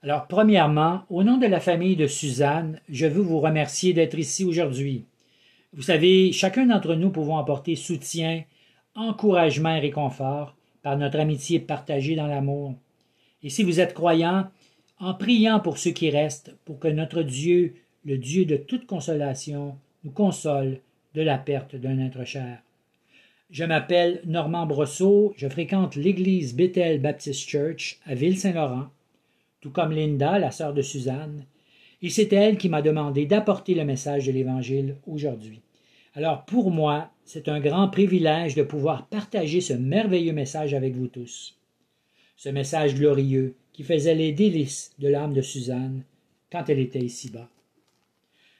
Alors, premièrement, au nom de la famille de Suzanne, je veux vous remercier d'être ici aujourd'hui. Vous savez, chacun d'entre nous pouvons apporter soutien, encouragement et réconfort par notre amitié partagée dans l'amour. Et si vous êtes croyant, en priant pour ceux qui restent, pour que notre Dieu, le Dieu de toute consolation, nous console de la perte d'un être cher. Je m'appelle Normand Brosseau, je fréquente l'église Bethel Baptist Church à Ville-Saint-Laurent, comme Linda, la sœur de Suzanne, et c'est elle qui m'a demandé d'apporter le message de l'Évangile aujourd'hui. Alors pour moi, c'est un grand privilège de pouvoir partager ce merveilleux message avec vous tous. Ce message glorieux qui faisait les délices de l'âme de Suzanne quand elle était ici-bas.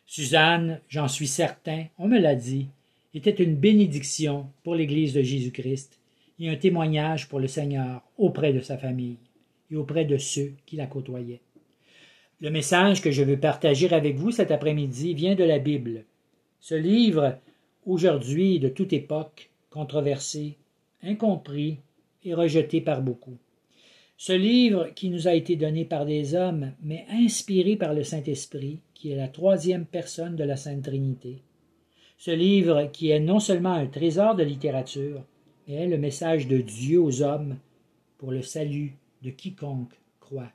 Suzanne, j'en suis certain, on me l'a dit, était une bénédiction pour l'Église de Jésus-Christ et un témoignage pour le Seigneur auprès de sa famille et auprès de ceux qui la côtoyaient. Le message que je veux partager avec vous cet après-midi vient de la Bible. Ce livre, aujourd'hui de toute époque, controversé, incompris et rejeté par beaucoup. Ce livre qui nous a été donné par des hommes, mais inspiré par le Saint-Esprit, qui est la troisième personne de la Sainte Trinité. Ce livre qui est non seulement un trésor de littérature, mais est le message de Dieu aux hommes pour le salut de quiconque croit.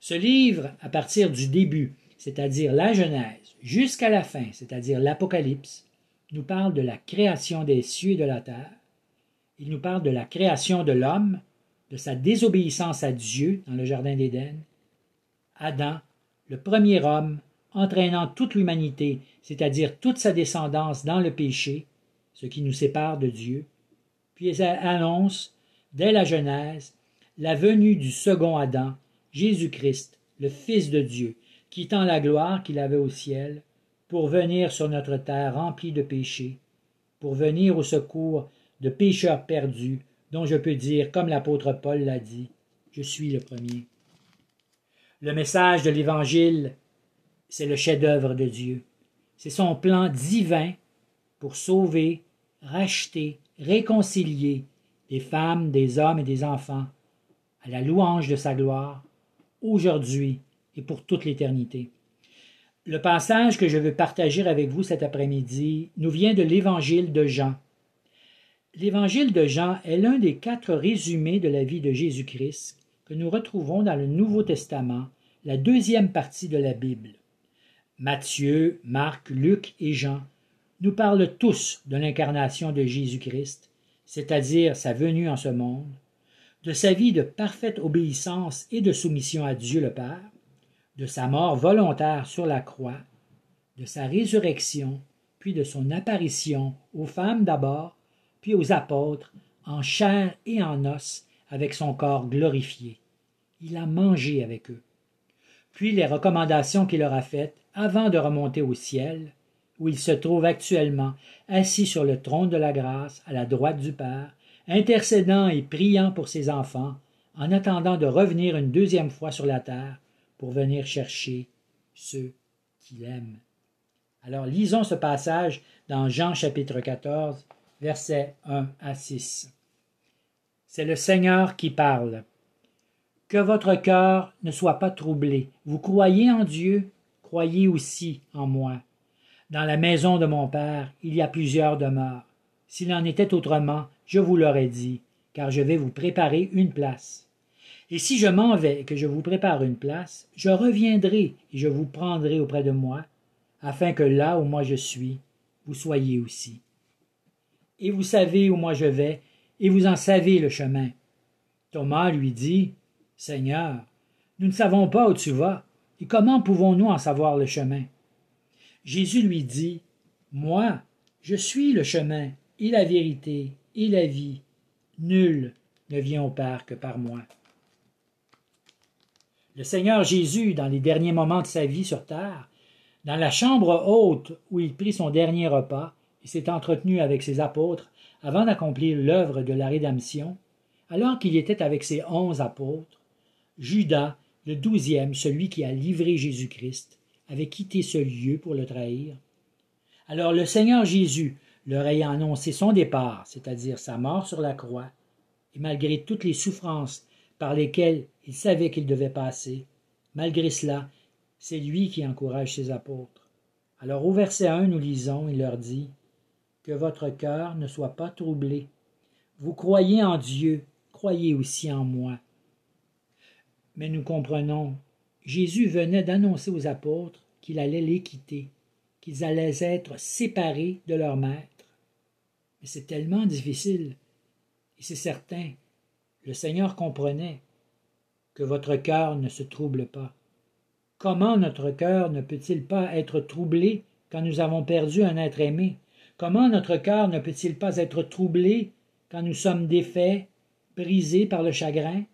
Ce livre, à partir du début, c'est-à-dire la Genèse, jusqu'à la fin, c'est-à-dire l'Apocalypse, nous parle de la création des cieux et de la terre. Il nous parle de la création de l'homme, de sa désobéissance à Dieu dans le Jardin d'Éden. Adam, le premier homme, entraînant toute l'humanité, c'est-à-dire toute sa descendance dans le péché, ce qui nous sépare de Dieu, puis elle annonce, dès la Genèse, la venue du second Adam, Jésus-Christ, le Fils de Dieu, quittant la gloire qu'il avait au ciel, pour venir sur notre terre remplie de péchés, pour venir au secours de pécheurs perdus, dont je peux dire, comme l'apôtre Paul l'a dit, je suis le premier. Le message de l'Évangile c'est le chef-d'œuvre de Dieu. C'est son plan divin pour sauver, racheter, réconcilier des femmes, des hommes et des enfants à la louange de sa gloire, aujourd'hui et pour toute l'éternité. Le passage que je veux partager avec vous cet après-midi nous vient de l'Évangile de Jean. L'Évangile de Jean est l'un des quatre résumés de la vie de Jésus-Christ que nous retrouvons dans le Nouveau Testament, la deuxième partie de la Bible. Matthieu, Marc, Luc et Jean nous parlent tous de l'incarnation de Jésus-Christ, c'est-à-dire sa venue en ce monde, de sa vie de parfaite obéissance et de soumission à Dieu le Père, de sa mort volontaire sur la croix, de sa résurrection, puis de son apparition aux femmes d'abord, puis aux apôtres, en chair et en os, avec son corps glorifié. Il a mangé avec eux. Puis les recommandations qu'il leur a faites, avant de remonter au ciel, où il se trouve actuellement assis sur le trône de la grâce à la droite du Père, intercédant et priant pour ses enfants, en attendant de revenir une deuxième fois sur la terre pour venir chercher ceux qu'il aime. Alors lisons ce passage dans Jean chapitre 14, versets 1 à 6. C'est le Seigneur qui parle. Que votre cœur ne soit pas troublé. Vous croyez en Dieu, croyez aussi en moi. Dans la maison de mon Père, il y a plusieurs demeures. S'il en était autrement, je vous l'aurais dit, car je vais vous préparer une place. Et si je m'en vais et que je vous prépare une place, je reviendrai et je vous prendrai auprès de moi, afin que là où moi je suis, vous soyez aussi. Et vous savez où moi je vais, et vous en savez le chemin. Thomas lui dit, Seigneur, nous ne savons pas où tu vas, et comment pouvons-nous en savoir le chemin Jésus lui dit, Moi, je suis le chemin, et la vérité, et la vie. Nul ne vient au Père que par moi. Le Seigneur Jésus, dans les derniers moments de sa vie sur terre, dans la chambre haute où il prit son dernier repas et s'est entretenu avec ses apôtres avant d'accomplir l'œuvre de la rédemption, alors qu'il était avec ses onze apôtres, Judas, le douzième, celui qui a livré Jésus-Christ, avait quitté ce lieu pour le trahir. Alors le Seigneur Jésus, leur ayant annoncé son départ, c'est-à-dire sa mort sur la croix, et malgré toutes les souffrances par lesquelles il savait qu'il devait passer, Malgré cela, c'est lui qui encourage ses apôtres. Alors au verset 1, nous lisons, il leur dit, Que votre cœur ne soit pas troublé. Vous croyez en Dieu, croyez aussi en moi. Mais nous comprenons, Jésus venait d'annoncer aux apôtres qu'il allait les quitter, qu'ils allaient être séparés de leur maître. C'est tellement difficile. Et c'est certain, le Seigneur comprenait que votre cœur ne se trouble pas. Comment notre cœur ne peut-il pas être troublé quand nous avons perdu un être aimé? Comment notre cœur ne peut-il pas être troublé quand nous sommes défaits, brisés par le chagrin?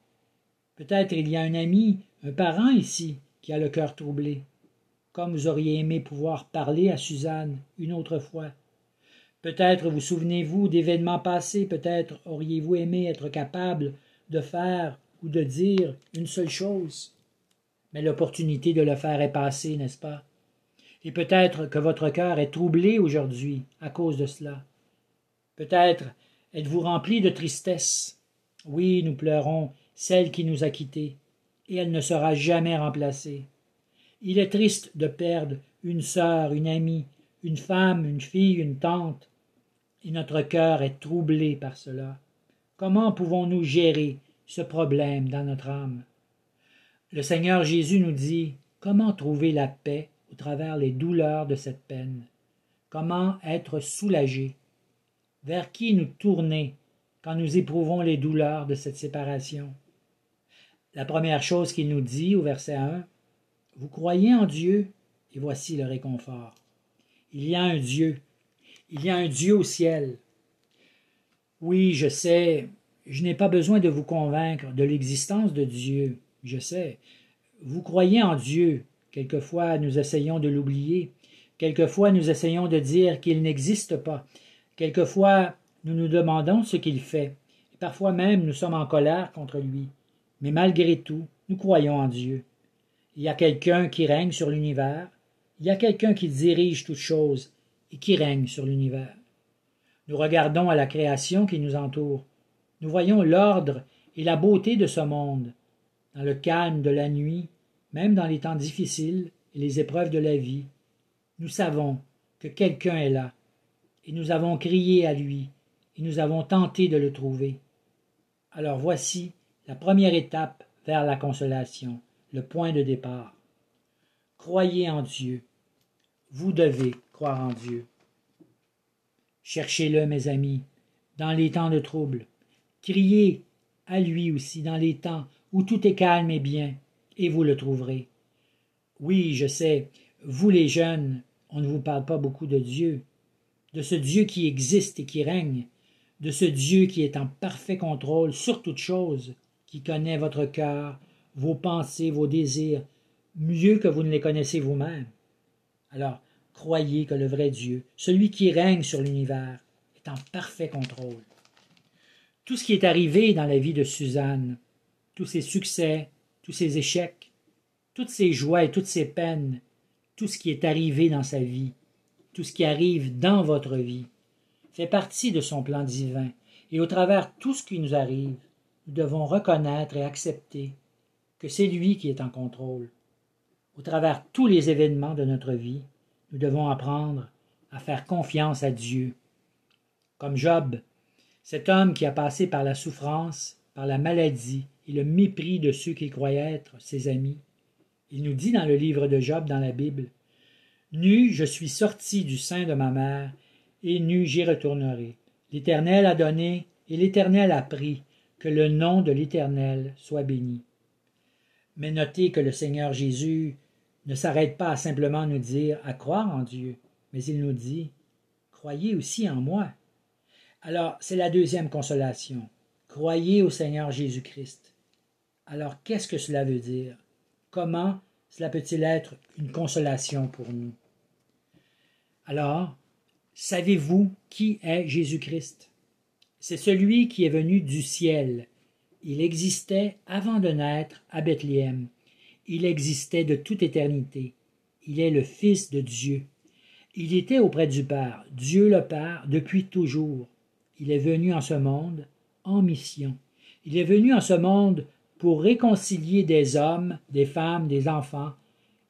Peut-être il y a un ami, un parent ici, qui a le cœur troublé. Comme vous auriez aimé pouvoir parler à Suzanne une autre fois. Peut-être vous souvenez-vous d'événements passés, peut-être auriez-vous aimé être capable de faire ou de dire une seule chose. Mais l'opportunité de le faire est passée, n'est-ce pas? Et peut-être que votre cœur est troublé aujourd'hui à cause de cela. Peut-être êtes-vous rempli de tristesse. Oui, nous pleurons celle qui nous a quittés, et elle ne sera jamais remplacée. Il est triste de perdre une sœur, une amie, une femme, une fille, une tante, et notre cœur est troublé par cela. Comment pouvons-nous gérer ce problème dans notre âme? Le Seigneur Jésus nous dit comment trouver la paix au travers les douleurs de cette peine, comment être soulagé, vers qui nous tourner quand nous éprouvons les douleurs de cette séparation? La première chose qu'il nous dit au verset 1, Vous croyez en Dieu, et voici le réconfort. Il y a un Dieu, il y a un Dieu au ciel. Oui, je sais, je n'ai pas besoin de vous convaincre de l'existence de Dieu, je sais. Vous croyez en Dieu. Quelquefois nous essayons de l'oublier. Quelquefois nous essayons de dire qu'il n'existe pas. Quelquefois nous nous demandons ce qu'il fait. Et parfois même nous sommes en colère contre lui. Mais malgré tout, nous croyons en Dieu. Il y a quelqu'un qui règne sur l'univers. Il y a quelqu'un qui dirige toutes choses et qui règne sur l'univers. Nous regardons à la création qui nous entoure. Nous voyons l'ordre et la beauté de ce monde dans le calme de la nuit, même dans les temps difficiles et les épreuves de la vie, nous savons que quelqu'un est là, et nous avons crié à lui, et nous avons tenté de le trouver. Alors voici la première étape vers la consolation, le point de départ. Croyez en Dieu. Vous devez croire en Dieu. Cherchez-le, mes amis, dans les temps de trouble. Criez à lui aussi dans les temps où tout est calme et bien, et vous le trouverez. Oui, je sais, vous les jeunes, on ne vous parle pas beaucoup de Dieu, de ce Dieu qui existe et qui règne, de ce Dieu qui est en parfait contrôle sur toute chose, qui connaît votre cœur, vos pensées, vos désirs, mieux que vous ne les connaissez vous-même. Alors, croyez que le vrai Dieu, celui qui règne sur l'univers, est en parfait contrôle. Tout ce qui est arrivé dans la vie de Suzanne, tous ses succès, tous ses échecs, toutes ses joies et toutes ses peines, tout ce qui est arrivé dans sa vie, tout ce qui arrive dans votre vie, fait partie de son plan divin, et au travers tout ce qui nous arrive, nous devons reconnaître et accepter que c'est lui qui est en contrôle. Au travers tous les événements de notre vie, nous devons apprendre à faire confiance à Dieu. Comme Job, cet homme qui a passé par la souffrance, par la maladie, et le mépris de ceux qu'il croyait être ses amis. Il nous dit dans le livre de Job dans la Bible Nu, je suis sorti du sein de ma mère, et nu j'y retournerai. L'Éternel a donné, et l'Éternel a pris, que le nom de l'Éternel soit béni. Mais notez que le Seigneur Jésus ne s'arrête pas à simplement nous dire à croire en Dieu, mais il nous dit Croyez aussi en moi. Alors, c'est la deuxième consolation. Croyez au Seigneur Jésus-Christ. Alors qu'est-ce que cela veut dire? Comment cela peut-il être une consolation pour nous? Alors, savez-vous qui est Jésus-Christ? C'est celui qui est venu du ciel. Il existait avant de naître à Bethléem. Il existait de toute éternité. Il est le Fils de Dieu. Il était auprès du Père, Dieu le Père, depuis toujours. Il est venu en ce monde en mission. Il est venu en ce monde pour réconcilier des hommes, des femmes, des enfants,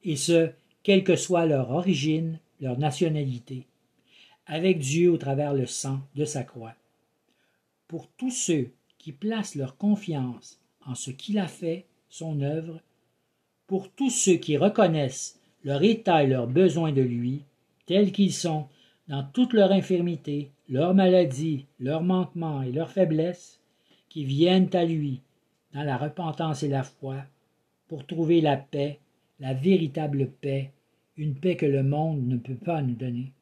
et ce, quelle que soit leur origine, leur nationalité, avec Dieu au travers le sang de sa croix. Pour tous ceux qui placent leur confiance en ce qu'il a fait, son œuvre, pour tous ceux qui reconnaissent leur état et leurs besoins de lui, tels qu'ils sont, dans toute leur infirmité, leur maladie, leurs manquements et leurs faiblesses, qui viennent à lui dans la repentance et la foi, pour trouver la paix, la véritable paix, une paix que le monde ne peut pas nous donner.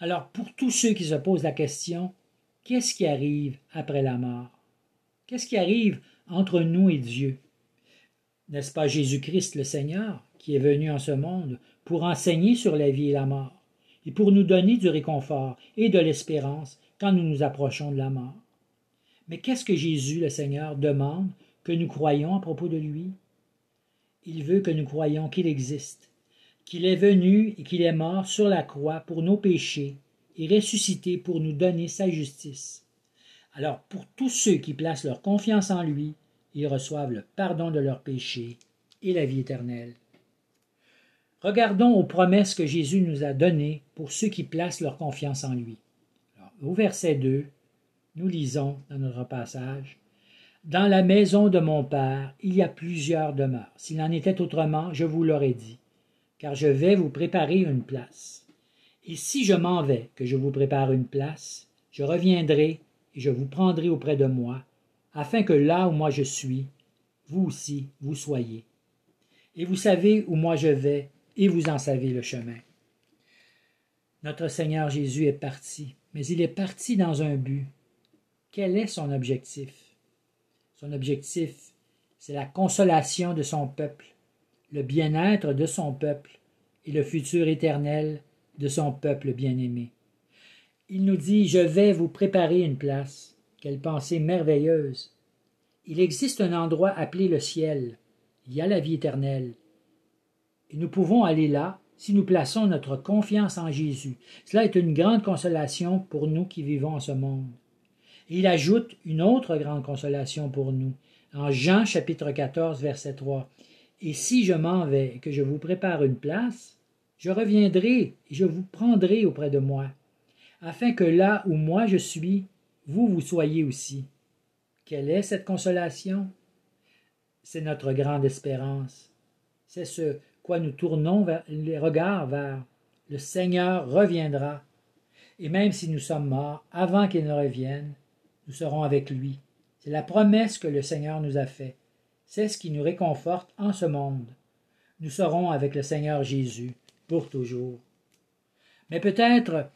Alors pour tous ceux qui se posent la question, qu'est-ce qui arrive après la mort? Qu'est-ce qui arrive entre nous et Dieu? N'est-ce pas Jésus-Christ le Seigneur qui est venu en ce monde pour enseigner sur la vie et la mort, et pour nous donner du réconfort et de l'espérance quand nous nous approchons de la mort? Mais qu'est-ce que Jésus le Seigneur demande que nous croyons à propos de lui? Il veut que nous croyions qu'il existe, qu'il est venu et qu'il est mort sur la croix pour nos péchés et ressuscité pour nous donner sa justice. Alors pour tous ceux qui placent leur confiance en lui, ils reçoivent le pardon de leurs péchés et la vie éternelle. Regardons aux promesses que Jésus nous a données pour ceux qui placent leur confiance en lui. au verset 2, nous lisons dans notre passage Dans la maison de mon Père, il y a plusieurs demeures. S'il en était autrement, je vous l'aurais dit, car je vais vous préparer une place. Et si je m'en vais, que je vous prépare une place, je reviendrai et je vous prendrai auprès de moi, afin que là où moi je suis, vous aussi vous soyez. Et vous savez où moi je vais, et vous en savez le chemin. Notre Seigneur Jésus est parti, mais il est parti dans un but. Quel est son objectif? Son objectif, c'est la consolation de son peuple, le bien-être de son peuple et le futur éternel de son peuple bien-aimé. Il nous dit Je vais vous préparer une place. Quelle pensée merveilleuse. Il existe un endroit appelé le ciel. Il y a la vie éternelle. Et nous pouvons aller là si nous plaçons notre confiance en Jésus. Cela est une grande consolation pour nous qui vivons en ce monde. Il ajoute une autre grande consolation pour nous. En Jean chapitre 14, verset 3. Et si je m'en vais et que je vous prépare une place, je reviendrai et je vous prendrai auprès de moi, afin que là où moi je suis, vous vous soyez aussi. Quelle est cette consolation? C'est notre grande espérance. C'est ce quoi nous tournons les regards vers. Le Seigneur reviendra. Et même si nous sommes morts, avant qu'il ne revienne, nous serons avec lui. C'est la promesse que le Seigneur nous a faite. C'est ce qui nous réconforte en ce monde. Nous serons avec le Seigneur Jésus pour toujours. Mais peut-être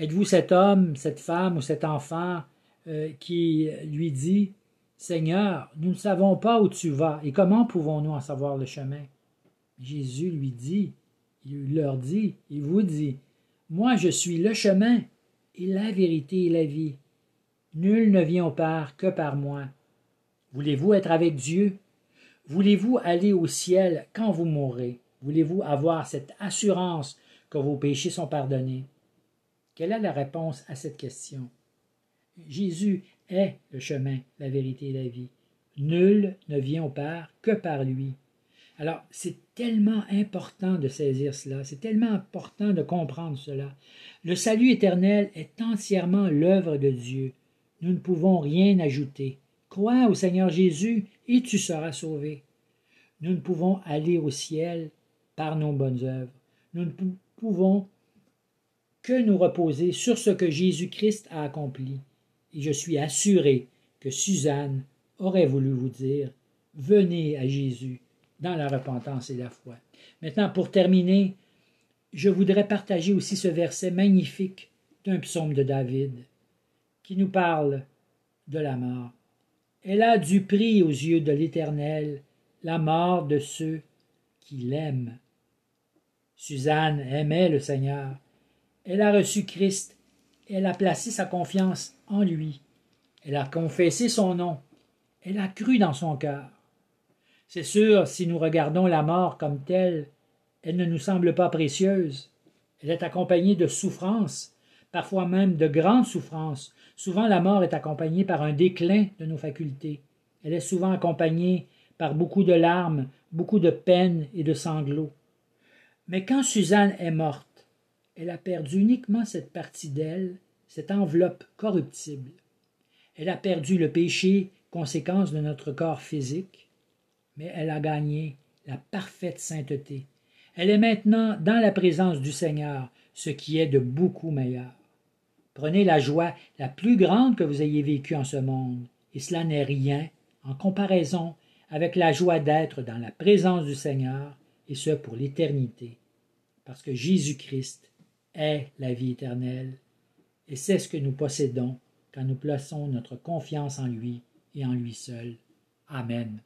êtes-vous cet homme, cette femme ou cet enfant euh, qui lui dit Seigneur, nous ne savons pas où tu vas et comment pouvons-nous en savoir le chemin Jésus lui dit, il leur dit, il vous dit Moi je suis le chemin et la vérité et la vie. Nul ne vient au Père que par moi. Voulez-vous être avec Dieu? Voulez-vous aller au ciel quand vous mourrez? Voulez-vous avoir cette assurance que vos péchés sont pardonnés Quelle est la réponse à cette question? Jésus est le chemin, la vérité et la vie. Nul ne vient au Père que par lui. Alors, c'est tellement important de saisir cela, c'est tellement important de comprendre cela. Le salut éternel est entièrement l'œuvre de Dieu. Nous ne pouvons rien ajouter. Crois au Seigneur Jésus et tu seras sauvé. Nous ne pouvons aller au ciel par nos bonnes œuvres. Nous ne pouvons que nous reposer sur ce que Jésus-Christ a accompli. Et je suis assuré que Suzanne aurait voulu vous dire Venez à Jésus dans la repentance et la foi. Maintenant, pour terminer, je voudrais partager aussi ce verset magnifique d'un psaume de David qui nous parle de la mort. Elle a du prix aux yeux de l'Éternel la mort de ceux qui l'aiment. Suzanne aimait le Seigneur. Elle a reçu Christ. Elle a placé sa confiance en lui. Elle a confessé son nom. Elle a cru dans son cœur. C'est sûr, si nous regardons la mort comme telle, elle ne nous semble pas précieuse. Elle est accompagnée de souffrances, parfois même de grandes souffrances. Souvent la mort est accompagnée par un déclin de nos facultés. Elle est souvent accompagnée par beaucoup de larmes, beaucoup de peines et de sanglots. Mais quand Suzanne est morte, elle a perdu uniquement cette partie d'elle, cette enveloppe corruptible. Elle a perdu le péché, conséquence de notre corps physique, mais elle a gagné la parfaite sainteté. Elle est maintenant dans la présence du Seigneur, ce qui est de beaucoup meilleur. Prenez la joie la plus grande que vous ayez vécue en ce monde, et cela n'est rien en comparaison avec la joie d'être dans la présence du Seigneur, et ce pour l'éternité, parce que Jésus-Christ la vie éternelle, et c'est ce que nous possédons quand nous plaçons notre confiance en lui et en lui seul. Amen.